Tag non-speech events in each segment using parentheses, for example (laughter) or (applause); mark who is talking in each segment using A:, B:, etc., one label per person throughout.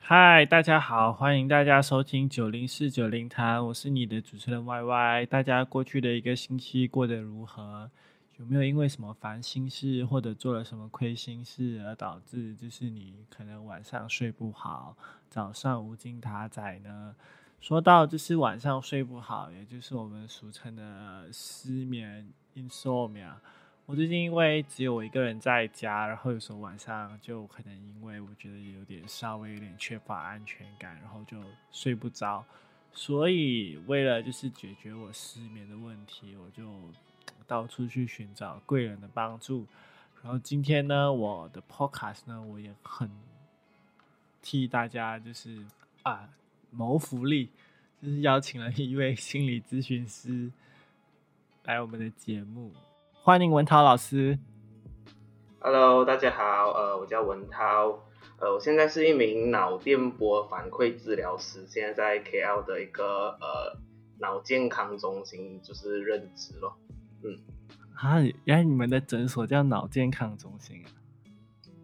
A: 嗨，大家好，欢迎大家收听九零四九零谈，我是你的主持人 Y Y。大家过去的一个星期过得如何？有没有因为什么烦心事或者做了什么亏心事而导致就是你可能晚上睡不好，早上无精打采呢？说到就是晚上睡不好，也就是我们俗称的失眠 （insomnia）。我最近因为只有我一个人在家，然后有时候晚上就可能因为我觉得有点稍微有点缺乏安全感，然后就睡不着。所以为了就是解决我失眠的问题，我就到处去寻找贵人的帮助。然后今天呢，我的 podcast 呢，我也很替大家就是啊谋福利，就是邀请了一位心理咨询师来我们的节目。欢迎文涛老师。
B: Hello，大家好，呃，我叫文涛，呃，我现在是一名脑电波反馈治疗师，现在在 KL 的一个呃脑健康中心就是任职咯。嗯，
A: 啊，原来你们的诊所叫脑健康中心啊？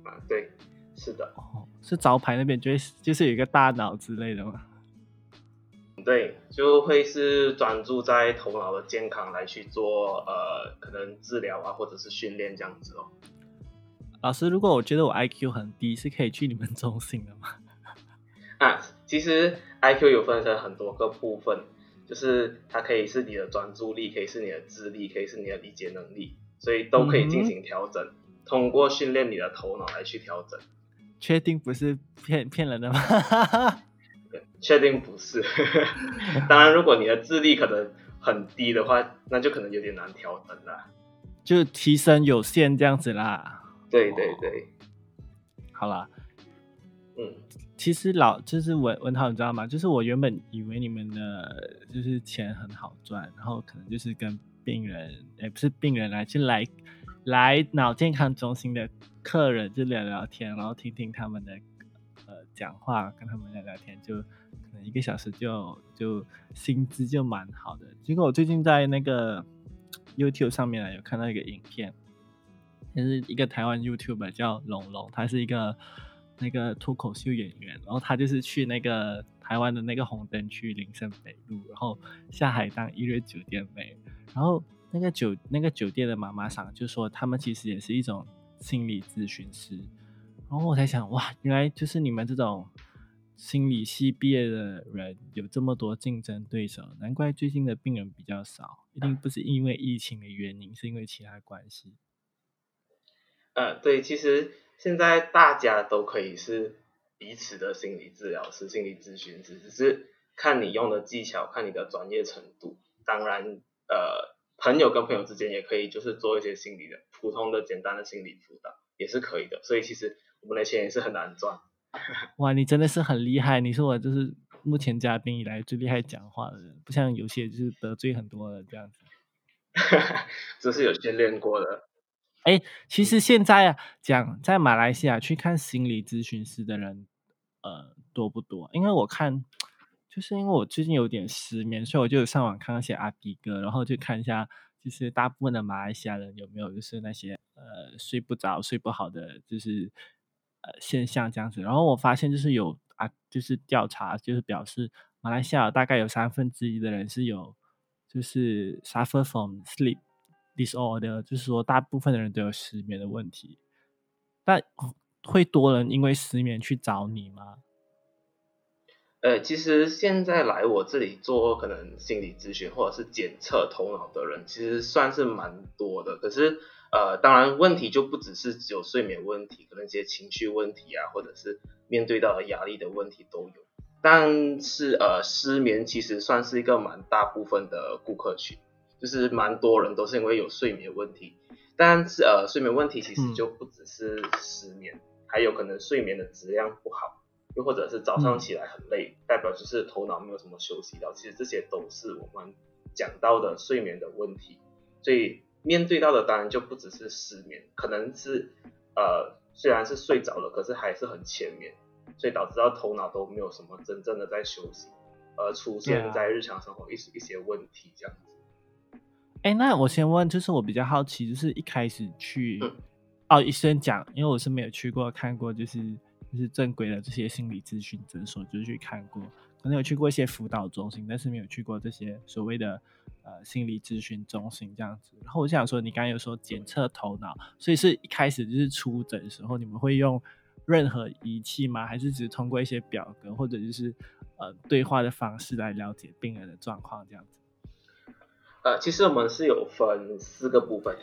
B: 啊，对，是的。
A: 哦，是招牌那边就是就是有一个大脑之类的吗？
B: 对，就会是专注在头脑的健康来去做呃，可能治疗啊，或者是训练这样子哦。
A: 老师，如果我觉得我 I Q 很低，是可以去你们中心的吗？(laughs)
B: 啊，其实 I Q 有分成很多个部分，就是它可以是你的专注力，可以是你的智力，可以是你的理解能力，所以都可以进行调整，通过训练你的头脑来去调整。
A: 确定不是骗骗人的吗？(laughs)
B: 确定不是，(laughs) 当然，如果你的智力可能很低的话，那就可能有点难调整啦。
A: 就提升有限这样子啦。
B: 对对对，
A: 好啦，
B: 嗯，
A: 其实老就是文文涛，你知道吗？就是我原本以为你们的就是钱很好赚，然后可能就是跟病人，也不是病人来，就来来脑健康中心的客人就聊聊天，然后听听他们的。讲话跟他们聊聊天，就可能一个小时就就薪资就蛮好的。结果我最近在那个 YouTube 上面有看到一个影片，就是一个台湾 YouTuber 叫龙龙，他是一个那个脱口秀演员，然后他就是去那个台湾的那个红灯区林森北路，然后下海当一日酒店妹，然后那个酒那个酒店的妈妈桑就说，他们其实也是一种心理咨询师。然后我才想，哇，原来就是你们这种心理系毕业的人有这么多竞争对手，难怪最近的病人比较少，一定不是因为疫情的原因，是因为其他关系。
B: 呃，对，其实现在大家都可以是彼此的心理治疗师、心理咨询师，只是看你用的技巧，看你的专业程度。当然，呃，朋友跟朋友之间也可以就是做一些心理的普通的、简单的心理辅导，也是可以的。所以其实。我们的钱也是很难赚。(laughs)
A: 哇，你真的是很厉害！你是我就是目前嘉宾以来最厉害讲话的人，不像有些就是得罪很多的这样子。(laughs)
B: 这是有训练过的。
A: 哎，其实现在啊，讲在马来西亚去看心理咨询师的人，呃，多不多？因为我看，就是因为我最近有点失眠，所以我就上网看那些阿迪哥，然后就看一下，就是大部分的马来西亚人有没有就是那些呃睡不着、睡不好的，就是。呃，现象这样子，然后我发现就是有啊，就是调查就是表示，马来西亚大概有三分之一的人是有，就是 suffer from sleep disorder，就是说大部分的人都有失眠的问题。但会多人因为失眠去找你吗？
B: 呃，其实现在来我这里做可能心理咨询或者是检测头脑的人，其实算是蛮多的，可是。呃，当然，问题就不只是只有睡眠问题，可能一些情绪问题啊，或者是面对到的压力的问题都有。但是，呃，失眠其实算是一个蛮大部分的顾客群，就是蛮多人都是因为有睡眠问题。但是，呃，睡眠问题其实就不只是失眠，还有可能睡眠的质量不好，又或者是早上起来很累，代表就是头脑没有什么休息到。其实这些都是我们讲到的睡眠的问题，所以。面对到的当然就不只是失眠，可能是呃虽然是睡着了，可是还是很浅眠，所以导致到头脑都没有什么真正的在休息。而出现在日常生活一一些问题这样子。
A: 哎，那我先问，就是我比较好奇，就是一开始去哦，医生讲，因为我是没有去过看过，就是就是正规的这些心理咨询诊所，就是去看过。可能有去过一些辅导中心，但是没有去过这些所谓的呃心理咨询中心这样子。然后我想说，你刚刚有说检测头脑，所以是一开始就是出诊的时候，你们会用任何仪器吗？还是只通过一些表格或者就是呃对话的方式来了解病人的状况这样子？
B: 呃，其实我们是有分四个部分。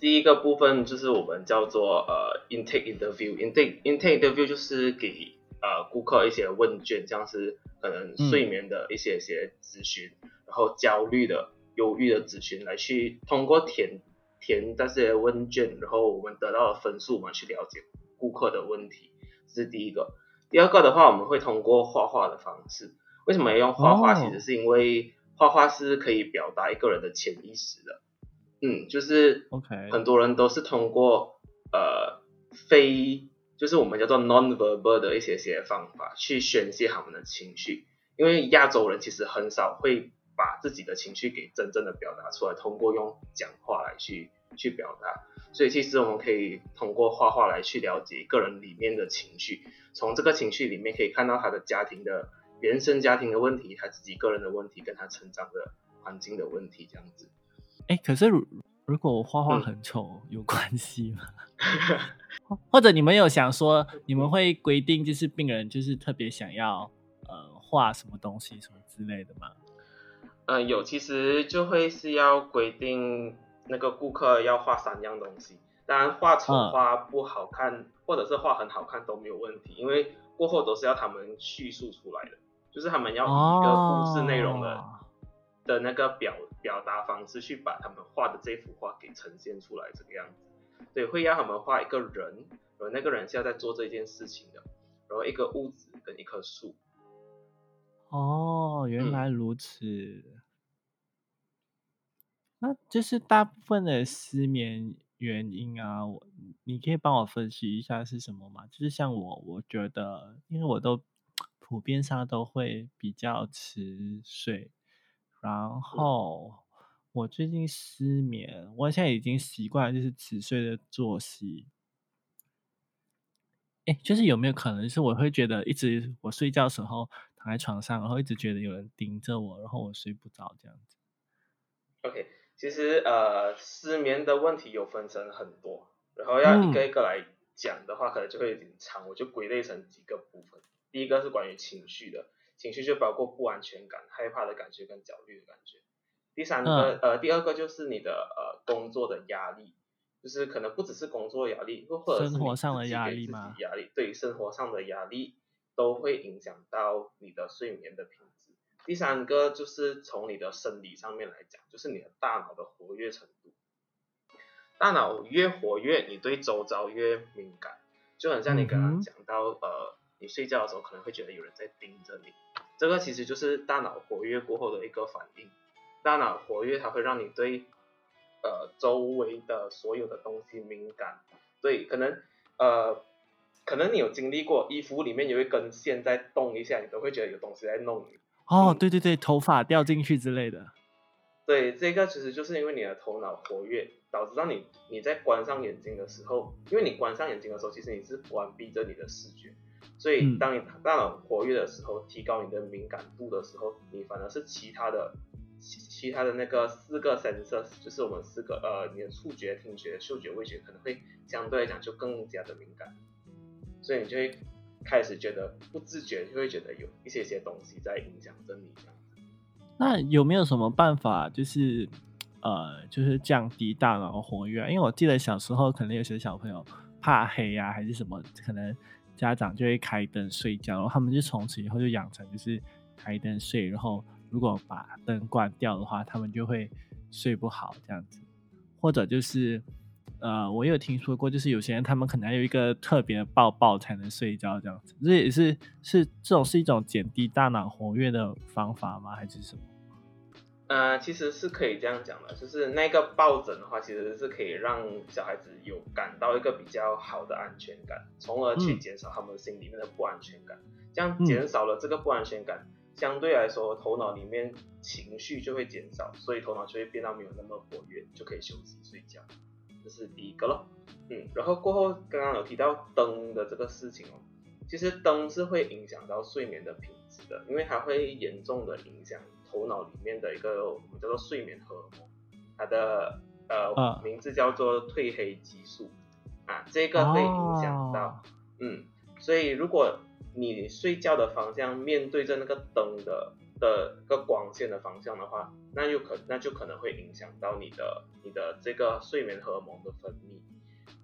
B: 第一个部分就是我们叫做呃 intake interview，intake intake interview 就是给呃顾客一些问卷，像是可能睡眠的一些些咨询，然后焦虑的、忧郁的咨询，来去通过填填这些问卷，然后我们得到的分数，我们去了解顾客的问题，这是第一个。第二个的话，我们会通过画画的方式。为什么要用画画？其实是因为画画是可以表达一个人的潜意识的。嗯，就是
A: ，OK，
B: 很多人都是通过呃非。就是我们叫做 non-verbal 的一些些方法去宣泄他们的情绪，因为亚洲人其实很少会把自己的情绪给真正的表达出来，通过用讲话来去去表达，所以其实我们可以通过画画来去了解个人里面的情绪，从这个情绪里面可以看到他的家庭的原生家庭的问题，他自己个人的问题，跟他成长的环境的问题这样子。
A: 哎，可是如果我画画很丑，有关系吗？(laughs) (laughs) (laughs) 或者你们有想说，你们会规定就是病人就是特别想要呃画什么东西什么之类的吗？
B: 嗯，有，其实就会是要规定那个顾客要画三样东西。当然，画丑、画不好看，或者是画很好看都没有问题，因为过后都是要他们叙述出来的，就是他们要一个故事内容的的那个表表达方式去把他们画的这幅画给呈现出来，这个样子。对，会让他们画一个人，然后那个人是要在做这件事情的，然后一个屋子跟一棵树。
A: 哦，原来如此。那就是大部分的失眠原因啊，我你可以帮我分析一下是什么吗？就是像我，我觉得，因为我都普遍上都会比较迟睡，然后。我最近失眠，我现在已经习惯就是迟睡的作息。哎，就是有没有可能是我会觉得一直我睡觉时候躺在床上，然后一直觉得有人盯着我，然后我睡不着这样子。
B: OK，其实呃失眠的问题有分成很多，然后要一个一个来讲的话，可能就会有点长，我就归类成几个部分。第一个是关于情绪的，情绪就包括不安全感、害怕的感觉跟焦虑的感觉。第三个呃，第二个就是你的呃工作的压力，就是可能不只是工作压力，或或者是
A: 生活上的压力吗？
B: 压力对生活上的压力都会影响到你的睡眠的品质。第三个就是从你的生理上面来讲，就是你的大脑的活跃程度，大脑越活跃，你对周遭越敏感，就很像你刚刚讲到呃，你睡觉的时候可能会觉得有人在盯着你，这个其实就是大脑活跃过后的一个反应。大脑活跃，它会让你对呃周围的所有的东西敏感。对，可能呃可能你有经历过，衣服里面有一根线在动一下，你都会觉得有东西在弄你。
A: 哦，对对对，头发掉进去之类的。
B: 对，这个其实就是因为你的头脑活跃，导致让你你在关上眼睛的时候，因为你关上眼睛的时候，其实你是关闭着你的视觉，所以当你大脑活跃的时候，提高你的敏感度的时候，你反而是其他的。其其他的那个四个神识就是我们四个呃，你的触觉、听觉、嗅觉、味觉可能会相对来讲就更加的敏感，所以你就会开始觉得不自觉就会觉得有一些些东西在影响着你。
A: 那有没有什么办法，就是呃，就是降低大脑活跃？因为我记得小时候可能有些小朋友怕黑呀，还是什么，可能家长就会开灯睡觉，然后他们就从此以后就养成就是开灯睡，然后。如果把灯关掉的话，他们就会睡不好这样子，或者就是，呃，我有听说过，就是有些人他们可能有一个特别抱抱才能睡觉这样子，这也是是这种是一种减低大脑活跃的方法吗？还是什么？
B: 呃，其实是可以这样讲的，就是那个抱枕的话，其实是可以让小孩子有感到一个比较好的安全感，从而去减少他们心里面的不安全感，这样减少了这个不安全感。相对来说头脑里面情绪就会减少，所以头脑就会变到没有那么活跃，就可以休息睡觉。这是第一个咯。嗯，然后过后刚刚有提到灯的这个事情哦，其实灯是会影响到睡眠的品质的，因为它会严重的影响头脑里面的一个我们叫做睡眠荷尔蒙，它的呃名字叫做褪黑激素啊，这个会影响到，嗯，所以如果你睡觉的方向面对着那个灯的的个光线的方向的话，那就可那就可能会影响到你的你的这个睡眠荷尔蒙的分泌，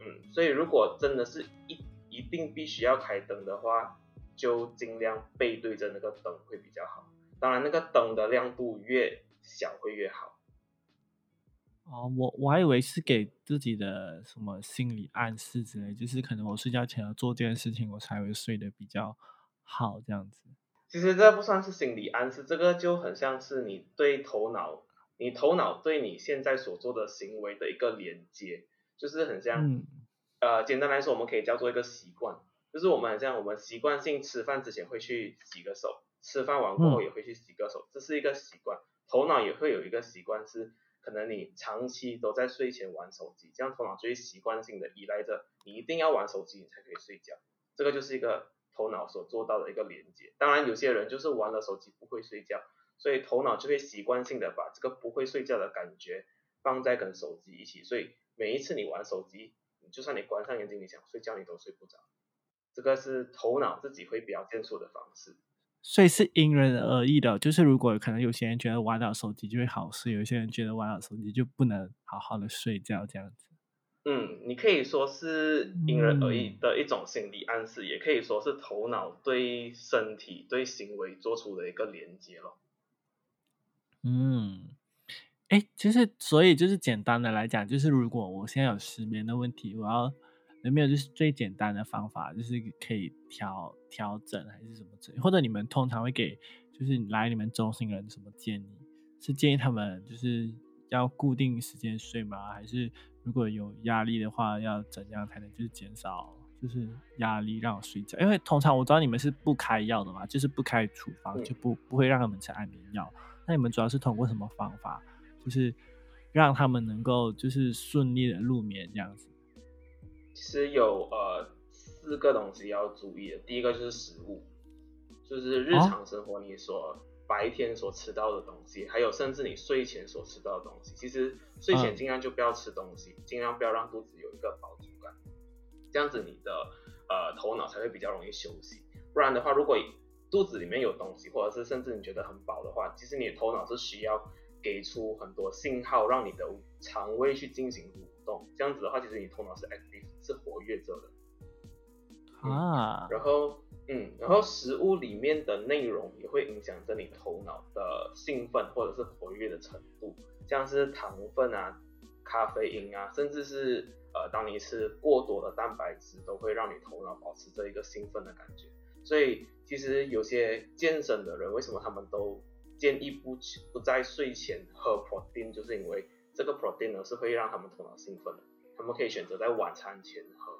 B: 嗯，所以如果真的是一一定必须要开灯的话，就尽量背对着那个灯会比较好。当然，那个灯的亮度越小会越好。
A: 哦，我我还以为是给自己的什么心理暗示之类，就是可能我睡觉前要做这件事情，我才会睡得比较好这样子。
B: 其实这不算是心理暗示，这个就很像是你对头脑，你头脑对你现在所做的行为的一个连接，就是很像，呃，简单来说，我们可以叫做一个习惯，就是我们很像我们习惯性吃饭之前会去洗个手，吃饭完过后也会去洗个手，这是一个习惯，头脑也会有一个习惯是。可能你长期都在睡前玩手机，这样头脑就会习惯性的依赖着你一定要玩手机你才可以睡觉，这个就是一个头脑所做到的一个连接。当然有些人就是玩了手机不会睡觉，所以头脑就会习惯性的把这个不会睡觉的感觉放在跟手机一起，所以每一次你玩手机，就算你关上眼睛你想睡觉你都睡不着，这个是头脑自己会表现出的方式。
A: 所以是因人而异的，就是如果可能有些人觉得玩到手机就会好睡，有些人觉得玩到手机就不能好好的睡觉这样子。
B: 嗯，你可以说是因人而异的一种心理暗示，也可以说是头脑对身体对行为做出的一个连接了。
A: 嗯，哎，其实所以就是简单的来讲，就是如果我现在有失眠的问题，我要。有没有就是最简单的方法，就是可以调调整还是什么之类？或者你们通常会给就是来你们中心人什么建议？是建议他们就是要固定时间睡吗？还是如果有压力的话，要怎样才能就是减少就是压力让我睡觉？因为通常我知道你们是不开药的嘛，就是不开处方，就不不会让他们吃安眠药。那你们主要是通过什么方法，就是让他们能够就是顺利的入眠这样子？
B: 其实有呃四个东西要注意的，第一个就是食物，就是日常生活你所白天所吃到的东西，还有甚至你睡前所吃到的东西。其实睡前尽量就不要吃东西，尽量不要让肚子有一个饱足感，这样子你的呃头脑才会比较容易休息。不然的话，如果肚子里面有东西，或者是甚至你觉得很饱的话，其实你的头脑是需要给出很多信号，让你的肠胃去进行蠕动。这样子的话，其实你头脑是 active。是活跃着的
A: 啊，
B: 然后嗯，然后食物里面的内容也会影响着你头脑的兴奋或者是活跃的程度，像是糖分啊、咖啡因啊，甚至是呃，当你吃过多的蛋白质，都会让你头脑保持着一个兴奋的感觉。所以其实有些健身的人，为什么他们都建议不不在睡前喝 protein，就是因为这个 protein 呢是会让他们头脑兴奋的。他们可以选择在晚餐前喝。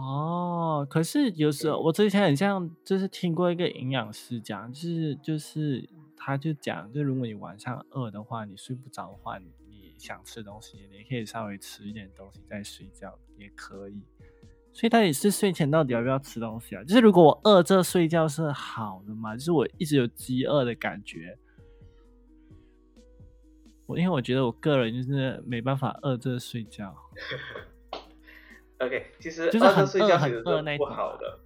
A: 哦，可是有时候我之前很像就是听过一个营养师讲，就是就是他就讲，就如果你晚上饿的话，你睡不着的话，你想吃东西，你可以稍微吃一点东西再睡觉也可以。所以到底是睡前到底要不要吃东西啊？就是如果我饿着睡觉是好的吗？就是我一直有饥饿的感觉。因为我觉得我个人就是没办法饿着睡觉。(laughs)
B: OK，其实饿着睡觉其实是不好的。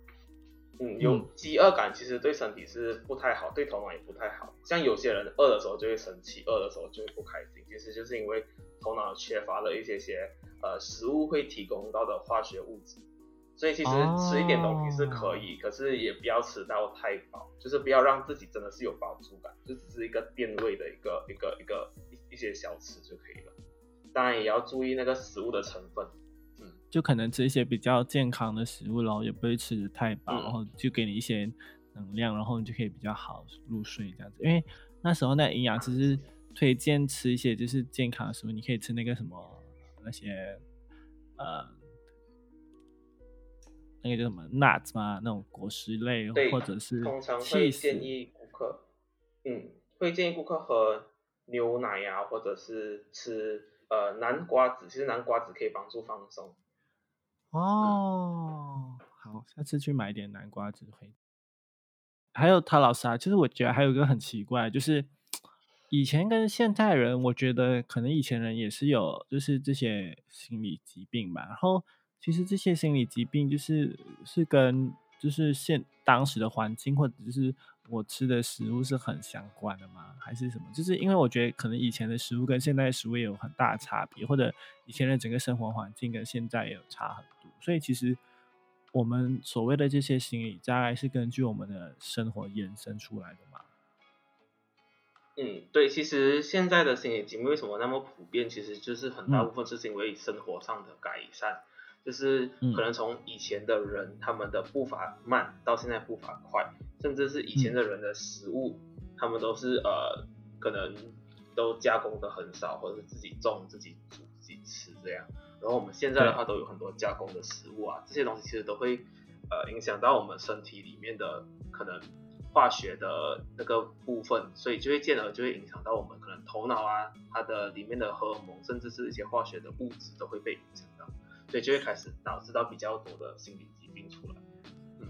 B: 嗯，有饥饿感其实对身体是不太好，对头脑也不太好。像有些人饿的时候就会生气，饿的时候就会不开心，其实就是因为头脑缺乏了一些些呃食物会提供到的化学物质。所以其实吃一点东西是可以，可是也不要吃到太饱，就是不要让自己真的是有饱足感，就只是一个垫胃的一个一个一个一一些小吃就可以了。当然也要注意那个食物的成分，
A: 嗯，就可能吃一些比较健康的食物然后，也不会吃的太饱，然后就给你一些能量，然后你就可以比较好入睡这样子。因为那时候那营养师是推荐吃一些就是健康的食物，你可以吃那个什么那些呃。那个叫什么 nuts 嘛？那种果实类，或者是
B: 通常会建议顾客嗯，会建议顾客喝牛奶呀，或者是吃呃南瓜子，其实南瓜子可以帮助放松。
A: 哦，好，下次去买点南瓜子回。还有他老师啊，其实我觉得还有一个很奇怪，就是以前跟现代人，我觉得可能以前人也是有，就是这些心理疾病吧。然后其实这些心理疾病就是是跟就是现当时的环境或者是我吃的食物是很相关的吗？还是什么？就是因为我觉得可能以前的食物跟现在的食物也有很大的差别，或者以前的整个生活环境跟现在也有差很多，所以其实。我们所谓的这些心理障碍是根据我们的生活延伸出来的嘛？
B: 嗯，对，其实现在的心理疾病为什么那么普遍？其实就是很大部分是因为生活上的改善，就是可能从以前的人他们的步伐慢到现在步伐快，甚至是以前的人的食物，他们都是呃可能都加工的很少，或者是自己种、自己煮、自己吃这样。然后我们现在的话都有很多加工的食物啊，这些东西其实都会呃影响到我们身体里面的可能化学的那个部分，所以就会进而就会影响到我们可能头脑啊，它的里面的荷尔蒙，甚至是一些化学的物质都会被影响到，所以就会开始导致到比较多的心理疾病出来。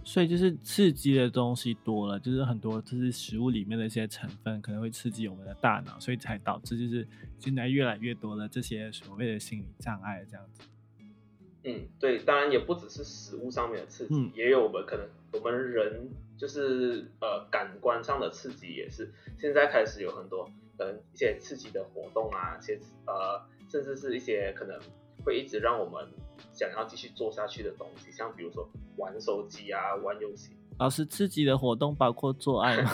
A: 所以就是刺激的东西多了，就是很多就是食物里面的一些成分可能会刺激我们的大脑，所以才导致就是现在越来越多的这些所谓的心理障碍这样子。
B: 嗯，对，当然也不只是食物上面的刺激，也有我们可能我们人就是呃感官上的刺激也是，现在开始有很多可能一些刺激的活动啊，一些呃甚至是一些可能会一直让我们。想要继续做下去的东西，像比如说玩手机啊、玩游戏。
A: 老师刺激的活动包括做爱吗？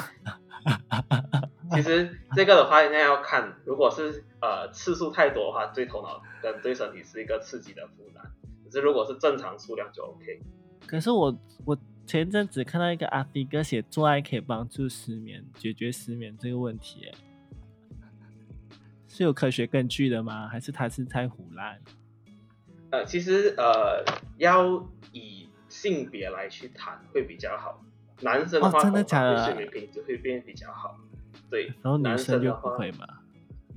A: (laughs)
B: 其实这个的话，应该要看，如果是呃次数太多的话，对头脑跟对身体是一个刺激的负担。可是如果是正常数量就 OK。
A: 可是我我前阵子看到一个阿迪哥写做爱可以帮助失眠，解决失眠这个问题，是有科学根据的吗？还是他是太胡乱？
B: 呃，其实呃，要以性别来去谈会比较好。男生的话，
A: 真的假的？
B: 睡眠品质会变比较好。对，
A: 然后
B: 男生
A: 就不会嘛？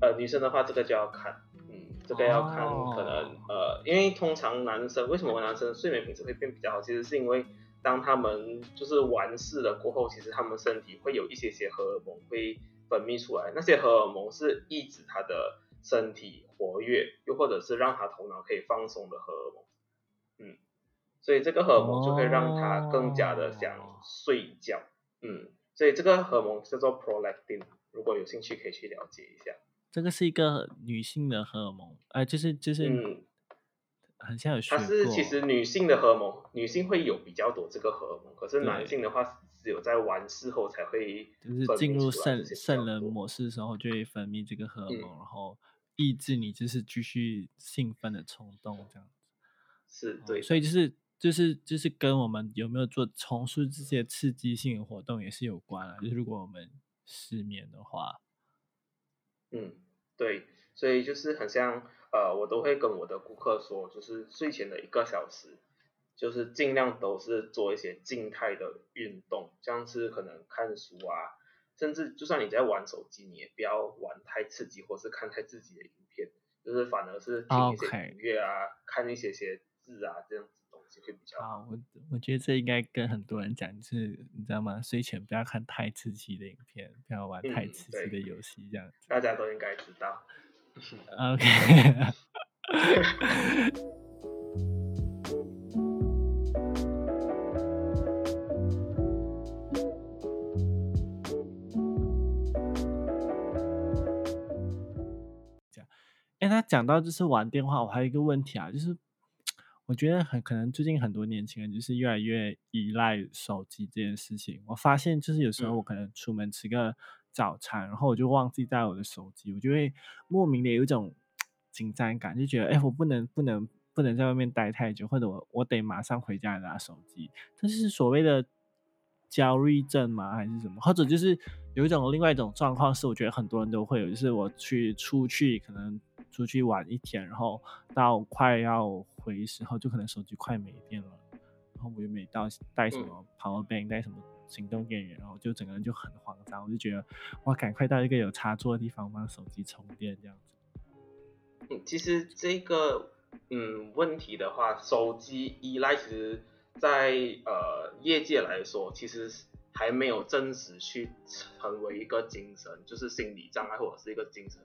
B: 呃，女生的话，这个就要看，嗯，这个要看，可能呃，因为通常男生为什么男生睡眠品质会变比较好？其实是因为当他们就是完事了过后，其实他们身体会有一些些荷尔蒙会分泌出来，那些荷尔蒙是抑制他的。身体活跃，又或者是让他头脑可以放松的荷尔蒙，嗯，所以这个荷尔蒙就会让他更加的想睡觉，嗯，所以这个荷尔蒙叫做 prolactin，如果有兴趣可以去了解一下。
A: 这个是一个女性的荷尔蒙，哎，就是就是，嗯，很像有
B: 它是其实女性的荷尔蒙，女性会有比较多这个荷尔蒙，可是男性的话只有在完事后才会，
A: 就是进入圣圣人模式的时候就会分泌这个荷尔蒙，然后。抑制你就是继续兴奋的冲动，这样子
B: 是对，
A: 所以就是就是就是跟我们有没有做从事这些刺激性的活动也是有关啊。就是如果我们失眠的话，
B: 嗯，对，所以就是很像呃，我都会跟我的顾客说，就是睡前的一个小时，就是尽量都是做一些静态的运动，像是可能看书啊。甚至就算你在玩手机，你也不要玩太刺激，或是看太刺激的影片，就是反而是听一些音乐啊，看一些些字啊，这样子东西会比较好。
A: 我我觉得这应该跟很多人讲，就是你知道吗？睡前不要看太刺激的影片，不要玩太刺激的游戏，这样子。
B: 大家都应该知道。
A: OK。(laughs) (laughs) 哎，他讲到就是玩电话，我还有一个问题啊，就是 (tsk) 我觉得很可能最近很多年轻人就是越来越依赖手机这件事情。我发现就是有时候我可能出门吃个早餐，然后我就忘记带我的手机，我就会莫名的有一种 (tsk) 紧张感，就觉得哎，我不能不能不能在外面待太久，或者我我得马上回家拿手机。这是所谓的焦虑症吗？还是什么？或者就是有一种另外一种状况是，我觉得很多人都会有，就是我去出去可能。出去玩一天，然后到快要回时候，就可能手机快没电了，然后我又没到带什么 power bank，带什么行动电源，然后就整个人就很慌张，我就觉得哇，赶快到一个有插座的地方帮手机充电这样子。
B: 嗯，其实这个嗯问题的话，手机依赖其实，在呃业界来说，其实还没有真实去成为一个精神，就是心理障碍或者是一个精神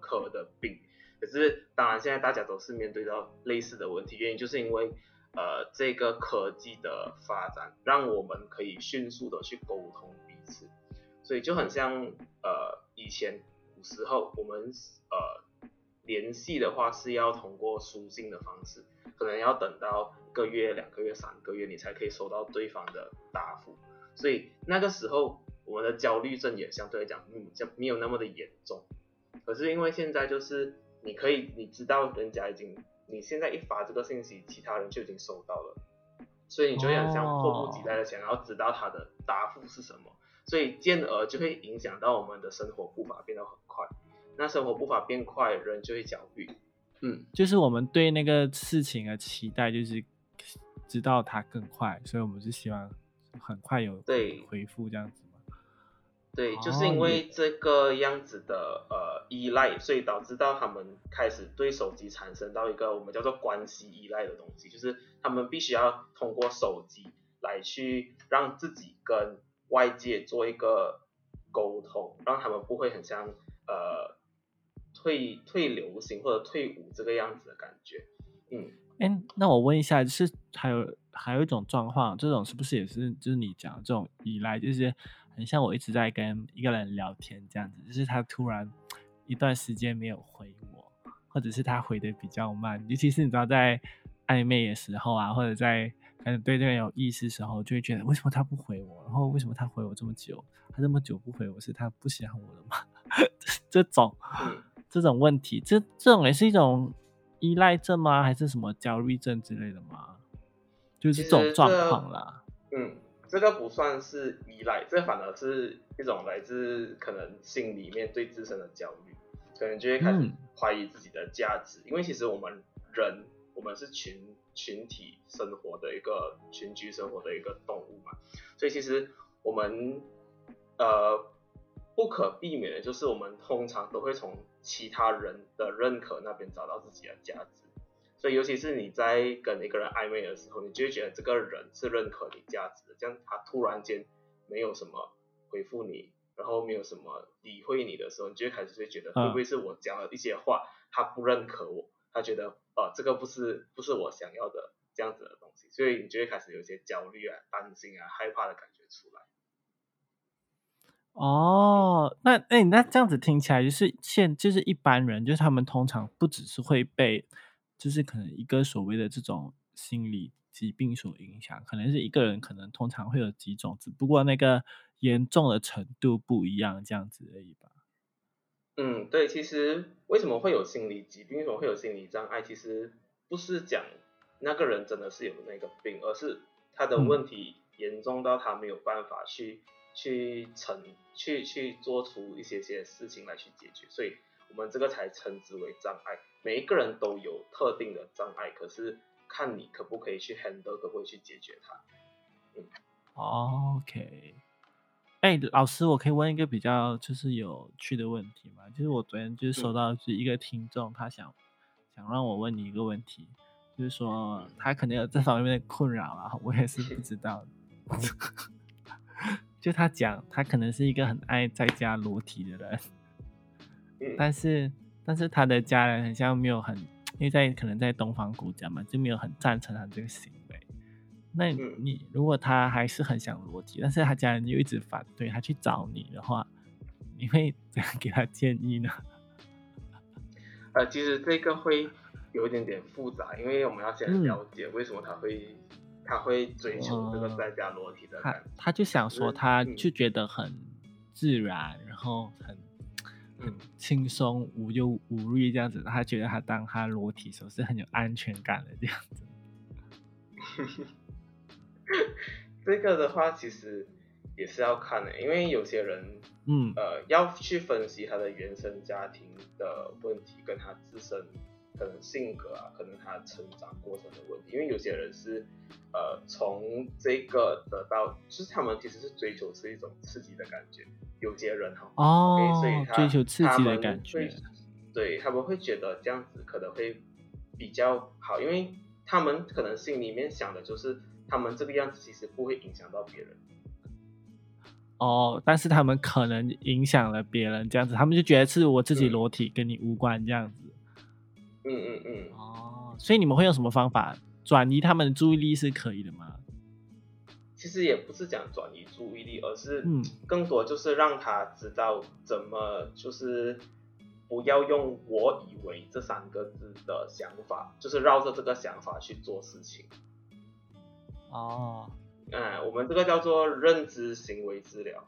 B: 科的病。可是当然，现在大家都是面对到类似的问题，原因就是因为呃这个科技的发展，让我们可以迅速的去沟通彼此，所以就很像呃以前古时候我们呃。联系的话是要通过书信的方式，可能要等到一个月、两个月、三个月，你才可以收到对方的答复。所以那个时候，我们的焦虑症也相对来讲，嗯，就没有那么的严重。可是因为现在就是你可以，你知道人家已经，你现在一发这个信息，其他人就已经收到了，所以你就很像迫不及待的想要知道他的答复是什么，所以进而就会影响到我们的生活步伐变得很快。那生活步伐变快，人就会焦虑。
A: 嗯，就是我们对那个事情的期待，就是知道它更快，所以我们是希望很快有
B: 对
A: 回复这样子
B: 嘛。对，就是因为这个样子的呃依赖，所以导致到他们开始对手机产生到一个我们叫做关系依赖的东西，就是他们必须要通过手机来去让自己跟外界做一个沟通，让他们不会很像呃。退退流行或者退伍这个样子的感觉，嗯，
A: 哎，那我问一下，就是还有还有一种状况，这种是不是也是就是你讲这种依赖，就是很像我一直在跟一个人聊天这样子，就是他突然一段时间没有回我，或者是他回的比较慢，尤其是你知道在暧昧的时候啊，或者在可能对这个人有意思的时候，就会觉得为什么他不回我，然后为什么他回我这么久，他这么久不回我是他不喜欢我了吗？(laughs) 这种。这种问题，这这种也是一种依赖症吗？还是什么焦虑症之类的吗？就是这种状况啦。
B: 嗯，这个不算是依赖，这反而是一种来自可能心里面对自身的焦虑，可能就会开始怀疑自己的价值。因为其实我们人，我们是群群体生活的一个群居生活的一个动物嘛，所以其实我们呃不可避免的就是我们通常都会从其他人的认可那边找到自己的价值，所以尤其是你在跟一个人暧昧的时候，你就会觉得这个人是认可你价值的。这样他突然间没有什么回复你，然后没有什么理会你的时候，你就会开始会觉得会不会是我讲了一些话，他不认可我，他觉得呃这个不是不是我想要的这样子的东西，所以你就会开始有一些焦虑啊、担心啊、害怕的感觉出来。
A: 哦，那哎，那这样子听起来就是现就是一般人，就是他们通常不只是会被，就是可能一个所谓的这种心理疾病所影响，可能是一个人可能通常会有几种，只不过那个严重的程度不一样，这样子而已吧。
B: 嗯，对，其实为什么会有心理疾病，为什么会有心理障碍，其实不是讲那个人真的是有那个病，而是他的问题严重到他没有办法去。去成去去做出一些些事情来去解决，所以我们这个才称之为障碍。每一个人都有特定的障碍，可是看你可不可以去 handle，可不可以去解决它。
A: 嗯，OK。哎，老师，我可以问一个比较就是有趣的问题吗？就是我昨天就是收到是一个听众，他想想让我问你一个问题，就是说他可能有这方面的困扰啊，(laughs) 我也是不知道。(laughs) 就他讲，他可能是一个很爱在家裸体的人，但是但是他的家人好像没有很，因为在可能在东方国家嘛，就没有很赞成他这个行为。那你如果他还是很想裸体，但是他家人又一直反对他去找你的话，你会怎样给他建议呢？(laughs)
B: 呃，其实这个会有一点点复杂，因为我们要先了解为什么他会。他会追求这个在家裸体的感觉，
A: 他就想说，他就觉得很自然，然后很很轻松、无忧无虑这样子。他觉得他当他裸体时候是很有安全感的这样子。(laughs)
B: 这个的话，其实也是要看的，因为有些人，嗯，呃，要去分析他的原生家庭的问题跟他自身可能性格啊，可能他成长过程的问题。因为有些人是呃从这个得到，就是他们其实是追求是一种刺激的感觉。有些人哈
A: 哦，
B: 所以
A: 追求刺激的感觉，
B: 对他们会觉得这样子可能会比较好，因为他们可能心里面想的就是他们这个样子其实不会影响到别人。
A: 哦，但是他们可能影响了别人，这样子，他们就觉得是我自己裸体，跟你无关这样子。
B: 嗯嗯嗯。
A: 哦，所以你们会用什么方法转移他们的注意力是可以的吗？
B: 其实也不是讲转移注意力，而是更多就是让他知道怎么就是不要用“我以为”这三个字的想法，就是绕着这个想法去做事情。
A: 哦。
B: 嗯，我们这个叫做认知行为治疗，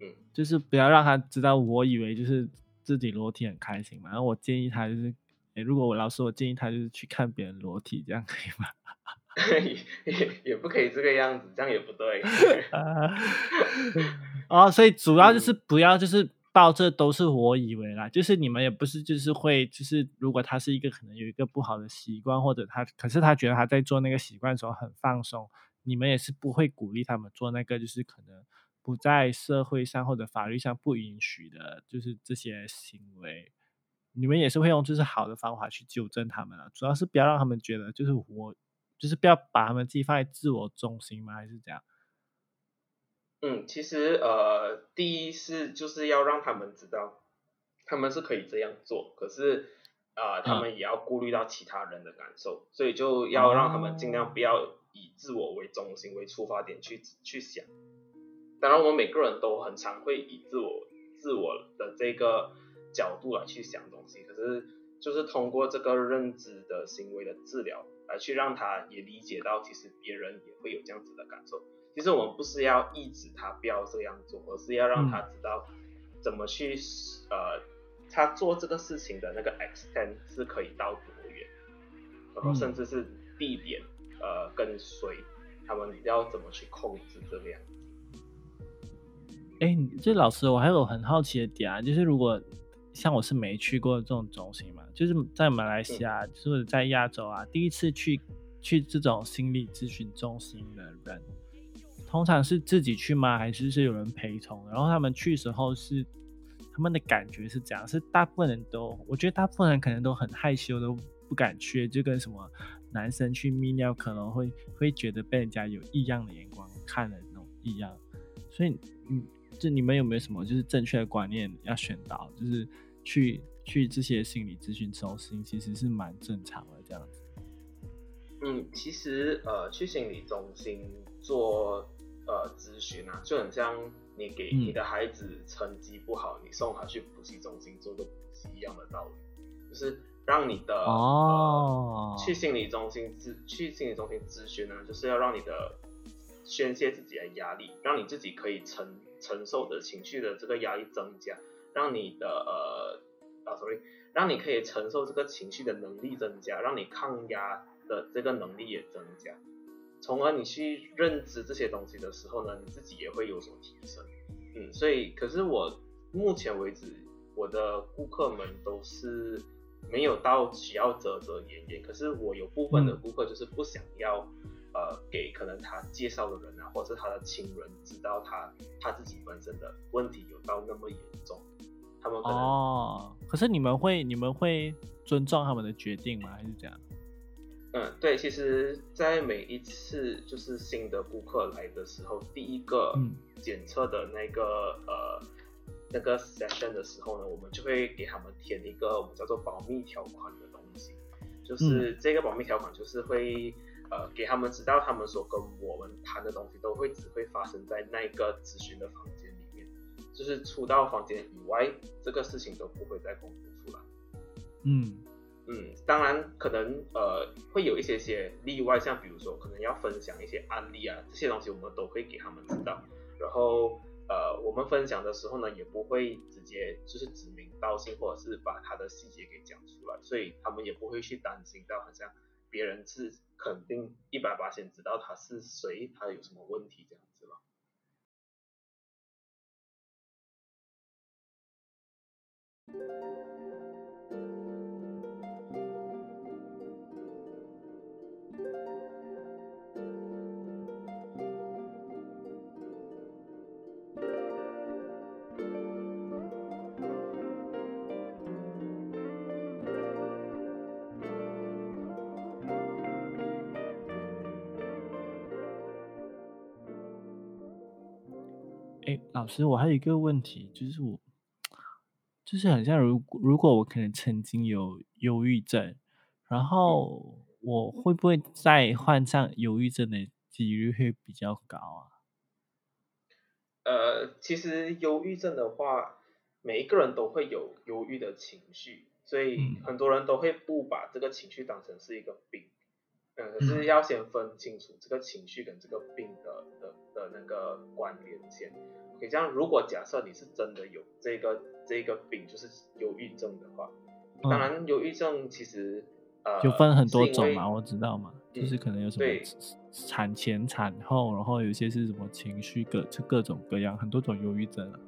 B: 嗯，
A: 就是不要让他知道，我以为就是自己裸体很开心嘛。然后我建议他就是，哎，如果我老师，我建议他就是去看别人裸体，这样可以吗？(laughs)
B: 也也不可以这个样子，这样也不对。(laughs)
A: 哦，所以主要就是不要就是报这都是我以为啦，就是你们也不是就是会就是如果他是一个可能有一个不好的习惯，或者他可是他觉得他在做那个习惯的时候很放松。你们也是不会鼓励他们做那个，就是可能不在社会上或者法律上不允许的，就是这些行为。你们也是会用就是好的方法去纠正他们啊，主要是不要让他们觉得就是我，就是不要把他们自己放在自我中心吗？还是怎样？
B: 嗯，其实呃，第一是就是要让他们知道他们是可以这样做，可是啊，他们也要顾虑到其他人的感受，所以就要让他们尽量不要。以自我为中心为出发点去去想，当然我们每个人都很常会以自我自我的这个角度来去想东西，可是就是通过这个认知的行为的治疗来去让他也理解到，其实别人也会有这样子的感受。其实我们不是要抑制他不要这样做，而是要让他知道怎么去呃，他做这个事情的那个 extent 是可以到多远，然后甚至是地点。呃，跟随他们要怎么去控制这个样子？
A: 哎，这老师，我还有很好奇的点啊，就是如果像我是没去过这种中心嘛，就是在马来西亚或者在亚洲啊，第一次去去这种心理咨询中心的人，通常是自己去吗？还是是有人陪同？然后他们去时候是他们的感觉是怎样？是大部分人都，我觉得大部分人可能都很害羞，都不敢去，就跟什么。男生去泌尿可能会会觉得被人家有异样的眼光看的那种异样，所以嗯，就你们有没有什么就是正确的观念要宣导？就是去去这些心理咨询中心其实是蛮正常的这样子。
B: 嗯，其实呃去心理中心做呃咨询啊，就很像你给你的孩子成绩不好，你送他去补习中心做个补习一样的道理，就是。让你的哦，去心理中心咨去心理中心咨询呢，就是要让你的宣泄自己的压力，让你自己可以承承受的情绪的这个压力增加，让你的呃啊，sorry，让你可以承受这个情绪的能力增加，让你抗压的这个能力也增加，从而你去认知这些东西的时候呢，你自己也会有所提升。嗯，所以可是我目前为止，我的顾客们都是。没有到需要遮遮掩掩，可是我有部分的顾客就是不想要，呃，给可能他介绍的人啊，或者是他的亲人知道他他自己本身的问题有到那么严重，
A: 哦，可是你们会你们会尊重他们的决定吗？还是这样？
B: 嗯，对，其实，在每一次就是新的顾客来的时候，第一个检测的那个呃。那个 session 的时候呢，我们就会给他们填一个我们叫做保密条款的东西，就是这个保密条款就是会呃给他们知道，他们所跟我们谈的东西都会只会发生在那个咨询的房间就是出到房间以外，这个事情都不会再公布出来。
A: 嗯
B: 嗯，当然可能呃会有一些些例外，像比如说可能要分享一些案例啊，这些东西我们都会给他们知道，然后。呃，我们分享的时候呢，也不会直接就是指名道姓，或者是把他的细节给讲出来，所以他们也不会去担心到好像别人是肯定一百八先知道他是谁，他有什么问题这样子了。
A: 哎，老师，我还有一个问题，就是我。就是很像如如果我可能曾经有忧郁症，然后我会不会再患上忧郁症的几率会比较高啊？
B: 呃，其实忧郁症的话，每一个人都会有忧郁的情绪，所以很多人都会不把这个情绪当成是一个病。嗯，可是要先分清楚这个情绪跟这个病的的的那个关联先。OK，这样如果假设你是真的有这个这个病，就是忧郁症的话，当然忧郁症其实呃
A: 就分很多种嘛，我知道嘛，就是可能有什么产前、产后，然后有些是什么情绪各就各种各样，很多种忧郁症啊。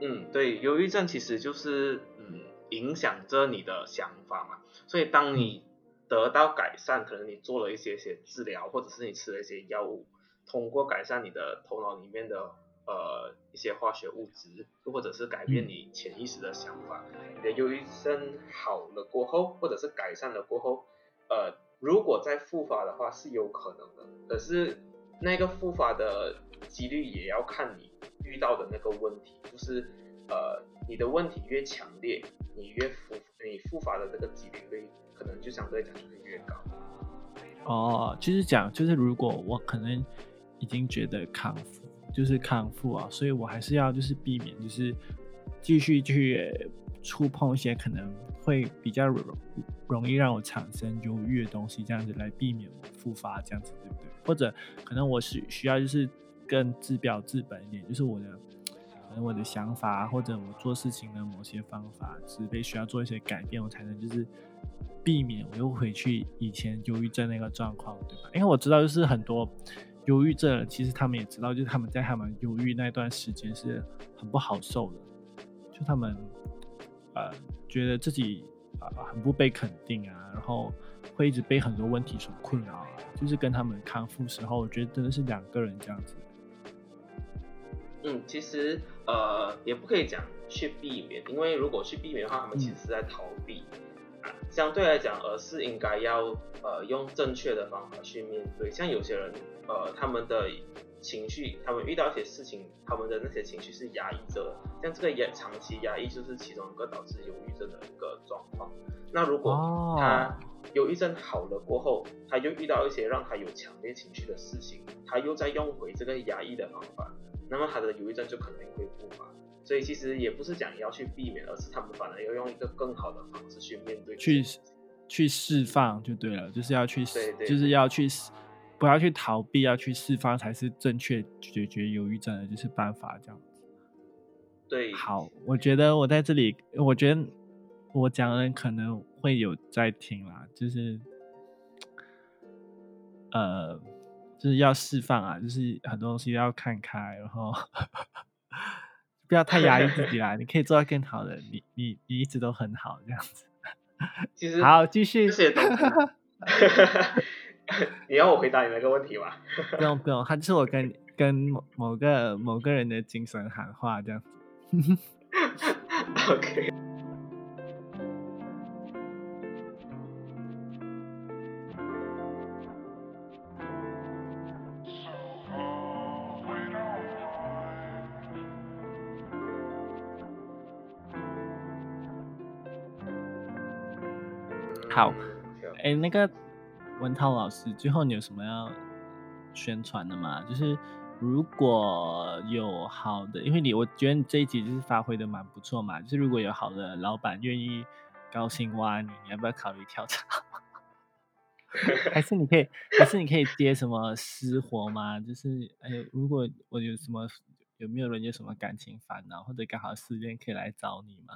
B: 嗯，对，忧郁症其实就是嗯影响着你的想法嘛，所以当你得到改善，可能你做了一些些治疗，或者是你吃了一些药物，通过改善你的头脑里面的呃一些化学物质，或者是改变你潜意识的想法，你的忧郁症好了过后，或者是改善了过后，呃，如果再复发的话是有可能的，可是那个复发的几率也要看你遇到的那个问题，就是呃你的问题越强烈，你越复你复发的这个几率会。可能就相对讲就会越高。
A: 哦，就是讲，就是如果我可能已经觉得康复，就是康复啊，所以我还是要就是避免，就是继续去触碰一些可能会比较容容易让我产生忧郁的东西，这样子来避免我复发，这样子对不对？或者可能我是需要就是更治标治本一点，就是我的可能我的想法或者我做事情的某些方法是被需要做一些改变，我才能就是。避免我又回去以前忧郁症那个状况，对吧？因为我知道，就是很多忧郁症，其实他们也知道，就是他们在他们忧郁那段时间是很不好受的，就他们呃觉得自己啊很不被肯定啊，然后会一直被很多问题所困扰，就是跟他们康复时候，我觉得真的是两个人这样子。
B: 嗯，其实呃也不可以讲去避免，因为如果去避免的话，他们其实是在逃避。相对来讲，而是应该要呃用正确的方法去面对。像有些人呃他们的情绪，他们遇到一些事情，他们的那些情绪是压抑着的。像这个压长期压抑，就是其中一个导致忧郁症的一个状况。那如果他忧郁症好了过后，他又遇到一些让他有强烈情绪的事情，他又在用回这个压抑的方法，那么他的忧郁症就可能会复发。所以其实也不是讲要去避免，而是他们反而要用一个更好的方式去面对，
A: 去去释放就对了，就是要去，就是要去，不要去逃避，要去释放才是正确解决忧郁症的就是办法，这样子。
B: 对，
A: 好，我觉得我在这里，我觉得我讲的人可能会有在听啦，就是呃，就是要释放啊，就是很多东西要看开，然后。不要太压抑自己啦，你可以做到更好的。你你你一直都很好，这样子。(laughs)
B: 其实
A: 好，继续。(laughs)
B: 谢谢你要我回答你那个问题吗？(laughs)
A: 不用不用，他就是我跟跟某某个某个人的精神喊话这样子。
B: OK。
A: 好，哎，那个文涛老师，最后你有什么要宣传的吗？就是如果有好的，因为你我觉得你这一集就是发挥的蛮不错嘛。就是如果有好的老板愿意高薪挖你，你要不要考虑跳槽？(laughs) 还是你可以，还是你可以接什么私活吗？就是哎，如果我有什么，有没有人有什么感情烦恼，或者刚好失恋，可以来找你吗？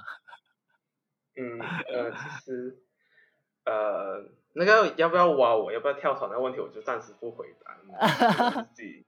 A: (laughs)
B: 嗯，呃，其实。呃，那个要不要挖我，要不要跳槽那个问题，我就暂时不回答，(laughs) 自己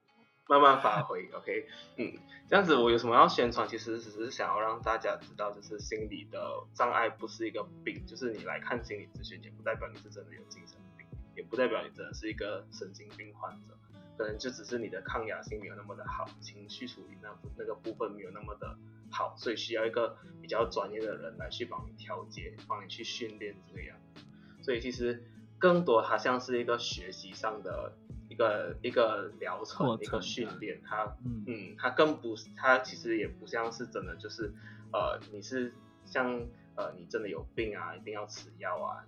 B: 慢慢发挥。OK，嗯，这样子我有什么要宣传？其实只是想要让大家知道，就是心理的障碍不是一个病，就是你来看心理咨询，也不代表你是真的有精神病，也不代表你真的是一个神经病患者，可能就只是你的抗压性没有那么的好，情绪处理那那个部分没有那么的好，所以需要一个比较专业的人来去帮你调节，帮你去训练这个样子。所以其实更多它像是一个学习上的一一个一个疗程一个训
A: 的
B: 练，它
A: 嗯
B: 嗯，它更不是，它其实也不像是真的，就是呃，你是像呃，你真的有病啊，一定要吃药啊，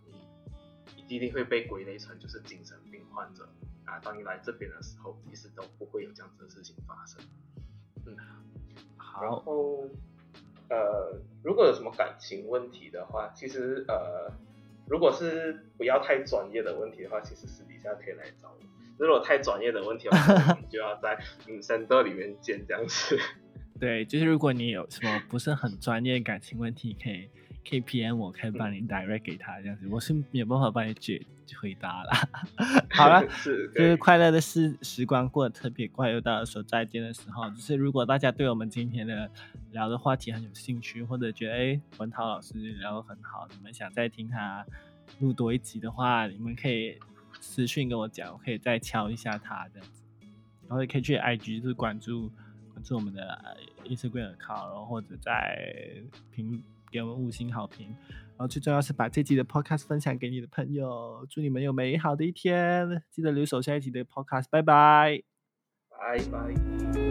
B: 你一定会被归类成就是精神病患者啊。当你来这边的时候，其实都不会有这样子的事情发生。嗯
A: 好，然
B: 后呃，如果有什么感情问题的话，其实呃，如果是不要太专业的问题的话，其实私底下可以来找我。如果太专业的问题的话，我们就要在嗯 center 里面见这样子。
A: 对，就是如果你有什么不是很专业感情问题，可以可以 PM 我，可以帮你 direct 给他这样子，我是没有办法帮你解回答啦。(laughs) 好了，就是快乐的时时光过得特别快，又到了说再见的时候。就是如果大家对我们今天的聊的话题很有兴趣，或者觉得哎文涛老师聊得很好，你们想再听他录多一集的话，你们可以私讯跟我讲，我可以再敲一下他这样子。然后也可以去 IG 就是关注关注我们的呃 Instagram account，然后或者在评给我们五星好评。然后最重要是把这集的 podcast 分享给你的朋友，祝你们有美好的一天！记得留守下一集的 podcast，拜拜。
B: 拜拜。